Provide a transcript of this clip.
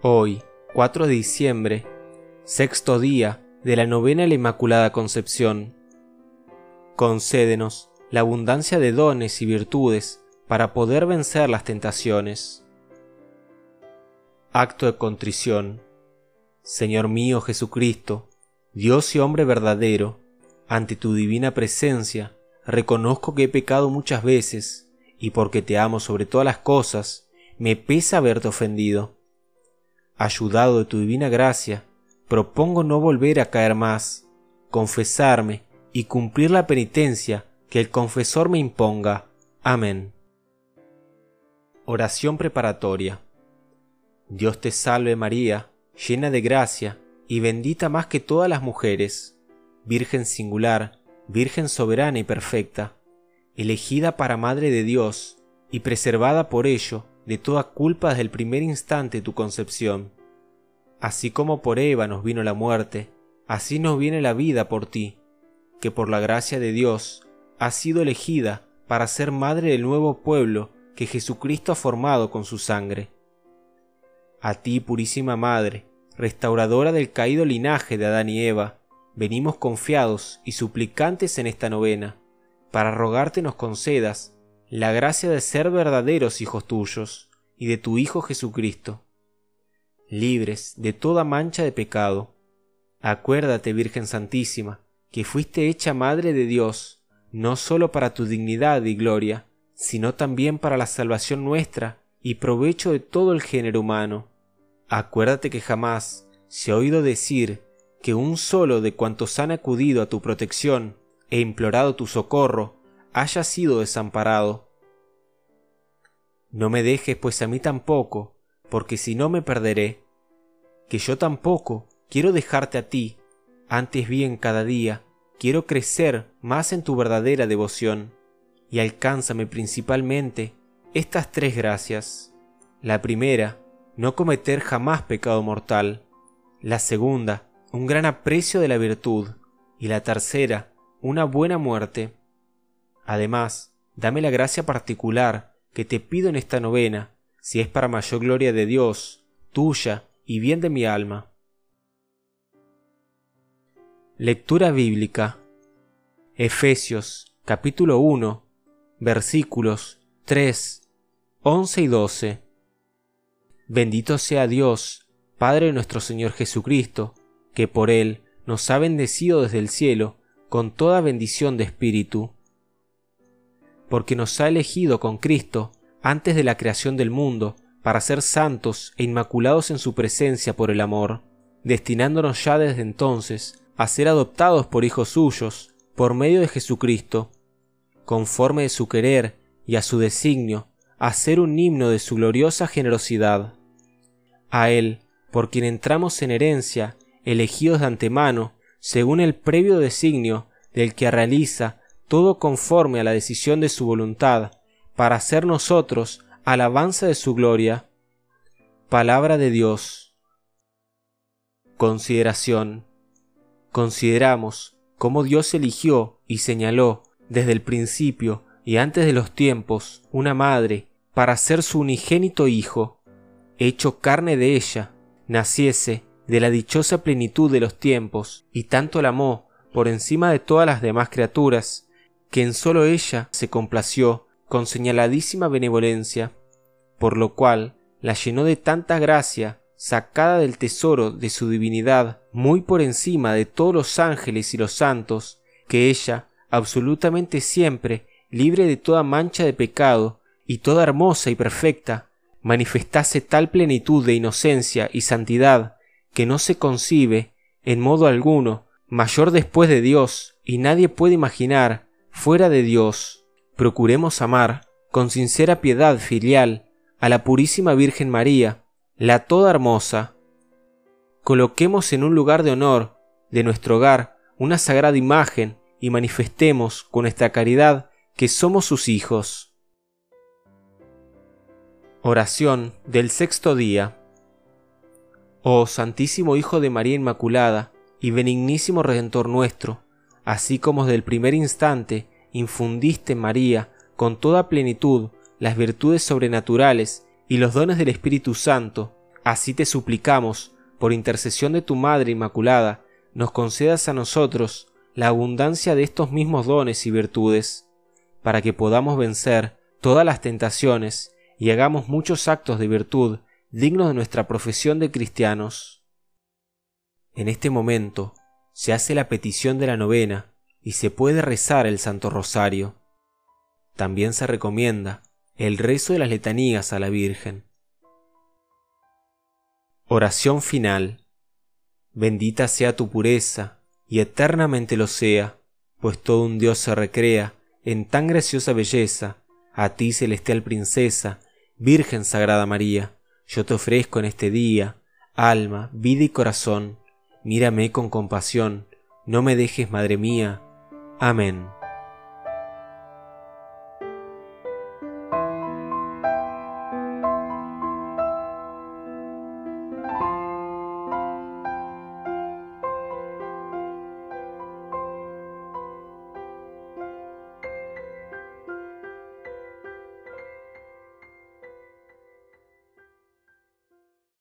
Hoy, 4 de diciembre, sexto día de la novena la Inmaculada Concepción. Concédenos la abundancia de dones y virtudes para poder vencer las tentaciones. Acto de contrición. Señor mío Jesucristo, Dios y hombre verdadero, ante tu divina presencia, reconozco que he pecado muchas veces, y porque te amo sobre todas las cosas, me pesa haberte ofendido. Ayudado de tu divina gracia, propongo no volver a caer más, confesarme y cumplir la penitencia que el confesor me imponga. Amén. Oración preparatoria. Dios te salve María, llena de gracia y bendita más que todas las mujeres, Virgen singular, Virgen soberana y perfecta, elegida para Madre de Dios y preservada por ello de toda culpa desde el primer instante de tu concepción. Así como por Eva nos vino la muerte, así nos viene la vida por ti, que por la gracia de Dios has sido elegida para ser madre del nuevo pueblo que Jesucristo ha formado con su sangre. A ti, purísima Madre, restauradora del caído linaje de Adán y Eva, venimos confiados y suplicantes en esta novena, para rogarte nos concedas la gracia de ser verdaderos hijos tuyos y de tu Hijo Jesucristo, libres de toda mancha de pecado. Acuérdate, Virgen Santísima, que fuiste hecha Madre de Dios, no sólo para tu dignidad y gloria, sino también para la salvación nuestra y provecho de todo el género humano. Acuérdate que jamás se ha oído decir que un solo de cuantos han acudido a tu protección e implorado tu socorro haya sido desamparado. No me dejes pues a mí tampoco, porque si no me perderé, que yo tampoco quiero dejarte a ti, antes bien cada día quiero crecer más en tu verdadera devoción, y alcánzame principalmente estas tres gracias. La primera, no cometer jamás pecado mortal. La segunda, un gran aprecio de la virtud. Y la tercera, una buena muerte. Además, dame la gracia particular que te pido en esta novena, si es para mayor gloria de Dios, tuya y bien de mi alma. Lectura bíblica. Efesios capítulo 1 versículos 3, 11 y 12. Bendito sea Dios, Padre nuestro Señor Jesucristo, que por Él nos ha bendecido desde el cielo con toda bendición de espíritu. Porque nos ha elegido con Cristo antes de la creación del mundo para ser santos e inmaculados en su presencia por el amor, destinándonos ya desde entonces a ser adoptados por hijos suyos por medio de Jesucristo, conforme de su querer y a su designio, a ser un himno de su gloriosa generosidad. A Él, por quien entramos en herencia, elegidos de antemano, según el previo designio del que realiza todo conforme a la decisión de su voluntad, para hacer nosotros alabanza de su gloria. Palabra de Dios. Consideración consideramos cómo Dios eligió y señaló desde el principio y antes de los tiempos una madre para ser su unigénito Hijo, hecho carne de ella, naciese de la dichosa plenitud de los tiempos, y tanto la amó por encima de todas las demás criaturas, que en sólo ella se complació con señaladísima benevolencia, por lo cual la llenó de tanta gracia sacada del tesoro de su divinidad muy por encima de todos los ángeles y los santos, que ella, absolutamente siempre, libre de toda mancha de pecado, y toda hermosa y perfecta, manifestase tal plenitud de inocencia y santidad que no se concibe, en modo alguno, mayor después de Dios, y nadie puede imaginar fuera de Dios. Procuremos amar, con sincera piedad filial, a la Purísima Virgen María, la toda hermosa. Coloquemos en un lugar de honor de nuestro hogar una sagrada imagen y manifestemos con nuestra caridad que somos sus hijos. Oración del sexto día. Oh Santísimo Hijo de María Inmaculada y benignísimo Redentor nuestro, así como desde el primer instante infundiste María con toda plenitud las virtudes sobrenaturales y los dones del Espíritu Santo, Así te suplicamos, por intercesión de tu Madre Inmaculada, nos concedas a nosotros la abundancia de estos mismos dones y virtudes, para que podamos vencer todas las tentaciones y hagamos muchos actos de virtud dignos de nuestra profesión de cristianos. En este momento se hace la petición de la novena y se puede rezar el Santo Rosario. También se recomienda el rezo de las letanías a la Virgen. Oración final. Bendita sea tu pureza, y eternamente lo sea, pues todo un Dios se recrea en tan graciosa belleza, a ti celestial princesa, Virgen Sagrada María, yo te ofrezco en este día, alma, vida y corazón, mírame con compasión, no me dejes, Madre mía. Amén.